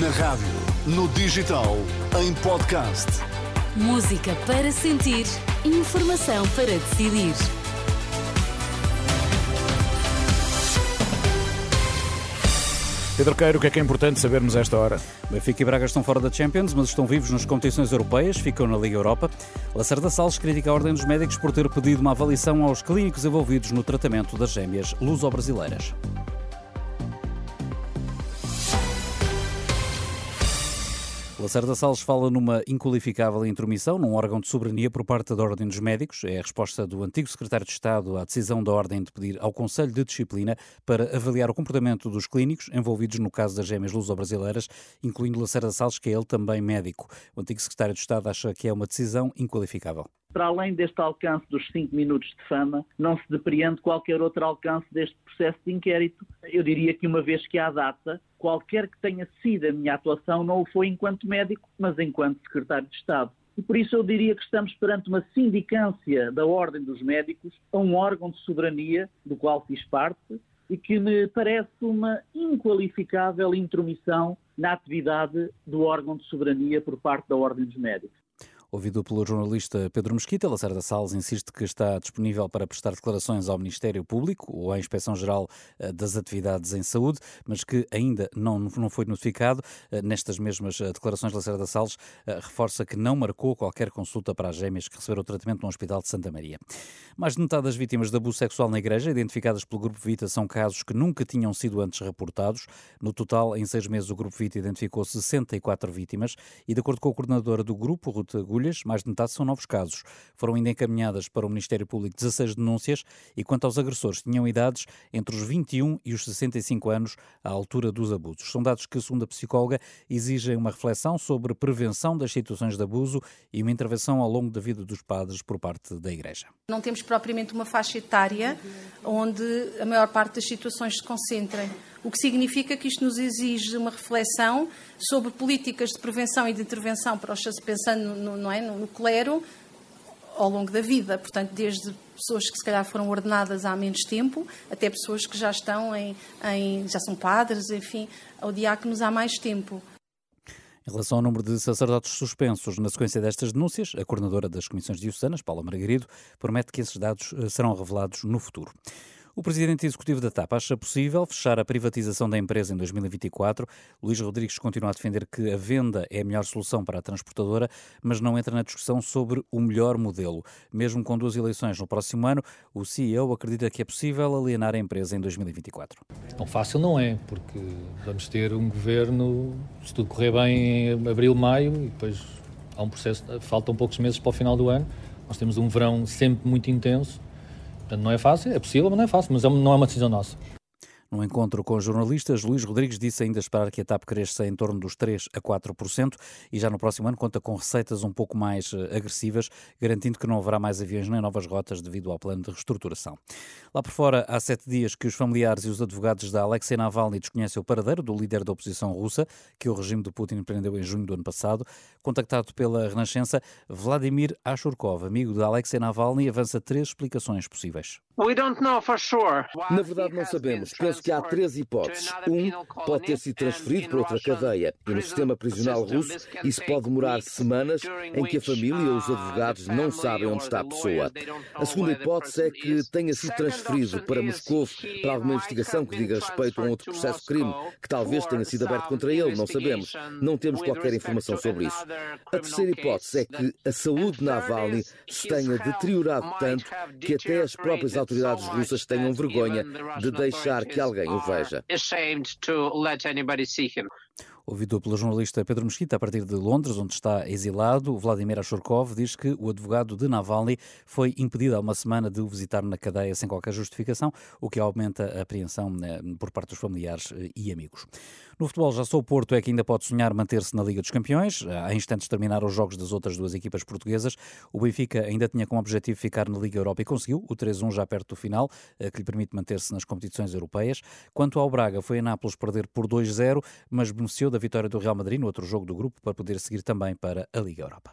Na rádio, no digital, em podcast. Música para sentir, informação para decidir. Pedro Queiro, o que é que é importante sabermos a esta hora? Benfica e Braga estão fora da Champions, mas estão vivos nas competições europeias, ficam na Liga Europa. Lacerda Salles critica a Ordem dos Médicos por ter pedido uma avaliação aos clínicos envolvidos no tratamento das gêmeas luso-brasileiras. Lacerda Salles fala numa inqualificável intromissão num órgão de soberania por parte da Ordem dos Médicos. É a resposta do antigo secretário de Estado à decisão da Ordem de pedir ao Conselho de Disciplina para avaliar o comportamento dos clínicos envolvidos no caso das gêmeas luso-brasileiras, incluindo Lacerda Salles, que é ele também médico. O antigo secretário de Estado acha que é uma decisão inqualificável. Para além deste alcance dos cinco minutos de fama, não se depreende qualquer outro alcance deste processo de inquérito. Eu diria que, uma vez que há data, qualquer que tenha sido a minha atuação não o foi enquanto médico, mas enquanto secretário de Estado. E por isso eu diria que estamos perante uma sindicância da Ordem dos Médicos a um órgão de soberania do qual fiz parte e que me parece uma inqualificável intromissão na atividade do órgão de soberania por parte da Ordem dos Médicos. Ouvido pelo jornalista Pedro Mesquita, Lacerda Salles insiste que está disponível para prestar declarações ao Ministério Público ou à Inspeção-Geral eh, das Atividades em Saúde, mas que ainda não, não foi notificado. Eh, nestas mesmas eh, declarações, Lacerda Salles reforça que não marcou qualquer consulta para as gêmeas que receberam tratamento no Hospital de Santa Maria. Mais de metade das vítimas de abuso sexual na Igreja, identificadas pelo Grupo Vita, são casos que nunca tinham sido antes reportados. No total, em seis meses, o Grupo Vita identificou 64 vítimas e, de acordo com a coordenadora do grupo, Ruth mais de metade são novos casos. Foram ainda encaminhadas para o Ministério Público 16 denúncias e, quanto aos agressores, tinham idades entre os 21 e os 65 anos à altura dos abusos. São dados que, segundo a psicóloga, exigem uma reflexão sobre prevenção das situações de abuso e uma intervenção ao longo da vida dos padres por parte da Igreja. Não temos propriamente uma faixa etária onde a maior parte das situações se concentrem o que significa que isto nos exige uma reflexão sobre políticas de prevenção e de intervenção, para os, pensando no, não é, no clero, ao longo da vida. Portanto, desde pessoas que se calhar foram ordenadas há menos tempo, até pessoas que já estão em, em já são padres, enfim, ou diáconos há mais tempo. Em relação ao número de sacerdotes suspensos na sequência destas denúncias, a coordenadora das comissões diocesanas, Paula Margarido, promete que esses dados eh, serão revelados no futuro. O presidente executivo da TAP acha possível fechar a privatização da empresa em 2024. Luís Rodrigues continua a defender que a venda é a melhor solução para a transportadora, mas não entra na discussão sobre o melhor modelo. Mesmo com duas eleições no próximo ano, o CEO acredita que é possível alienar a empresa em 2024. Tão fácil não é, porque vamos ter um governo, se tudo correr bem, em abril, maio, e depois há um processo, faltam poucos meses para o final do ano. Nós temos um verão sempre muito intenso Portanto, não é fácil, é possível, mas não é fácil, mas é não é uma decisão nossa. No encontro com jornalistas, Luís Rodrigues disse ainda esperar que a TAP cresça em torno dos 3 a 4% e já no próximo ano conta com receitas um pouco mais eh, agressivas, garantindo que não haverá mais aviões nem novas rotas devido ao plano de reestruturação. Lá por fora, há sete dias que os familiares e os advogados da Alexei Navalny desconhecem o paradeiro do líder da oposição russa, que o regime de Putin prendeu em junho do ano passado. Contactado pela Renascença, Vladimir Ashurkov, amigo de Alexei Navalny, avança três explicações possíveis. Na verdade, não sabemos. Penso que há três hipóteses. Um, pode ter sido transferido para outra cadeia. E no sistema prisional russo, isso pode demorar semanas em que a família ou os advogados não sabem onde está a pessoa. A segunda hipótese é que tenha sido transferido para Moscou para alguma investigação que diga respeito a um outro processo de crime que talvez tenha sido aberto contra ele. Não sabemos. Não temos qualquer informação sobre isso. A terceira hipótese é que a saúde de Navalny se tenha deteriorado tanto que até as próprias autoridades russas tenham vergonha de deixar que alguém o veja. Ouvido pelo jornalista Pedro Mesquita a partir de Londres, onde está exilado, Vladimir Ashurkov diz que o advogado de Navalny foi impedido há uma semana de o visitar na cadeia sem qualquer justificação, o que aumenta a apreensão né, por parte dos familiares eh, e amigos. No futebol, já sou o Porto é que ainda pode sonhar manter-se na Liga dos Campeões. Há instantes de terminar os jogos das outras duas equipas portuguesas. O Benfica ainda tinha como objetivo ficar na Liga Europa e conseguiu o 3-1 já perto do final, eh, que lhe permite manter-se nas competições europeias. Quanto ao Braga, foi a Nápoles perder por 2-0, mas beneficiou da vitória do Real Madrid no outro jogo do grupo para poder seguir também para a Liga Europa.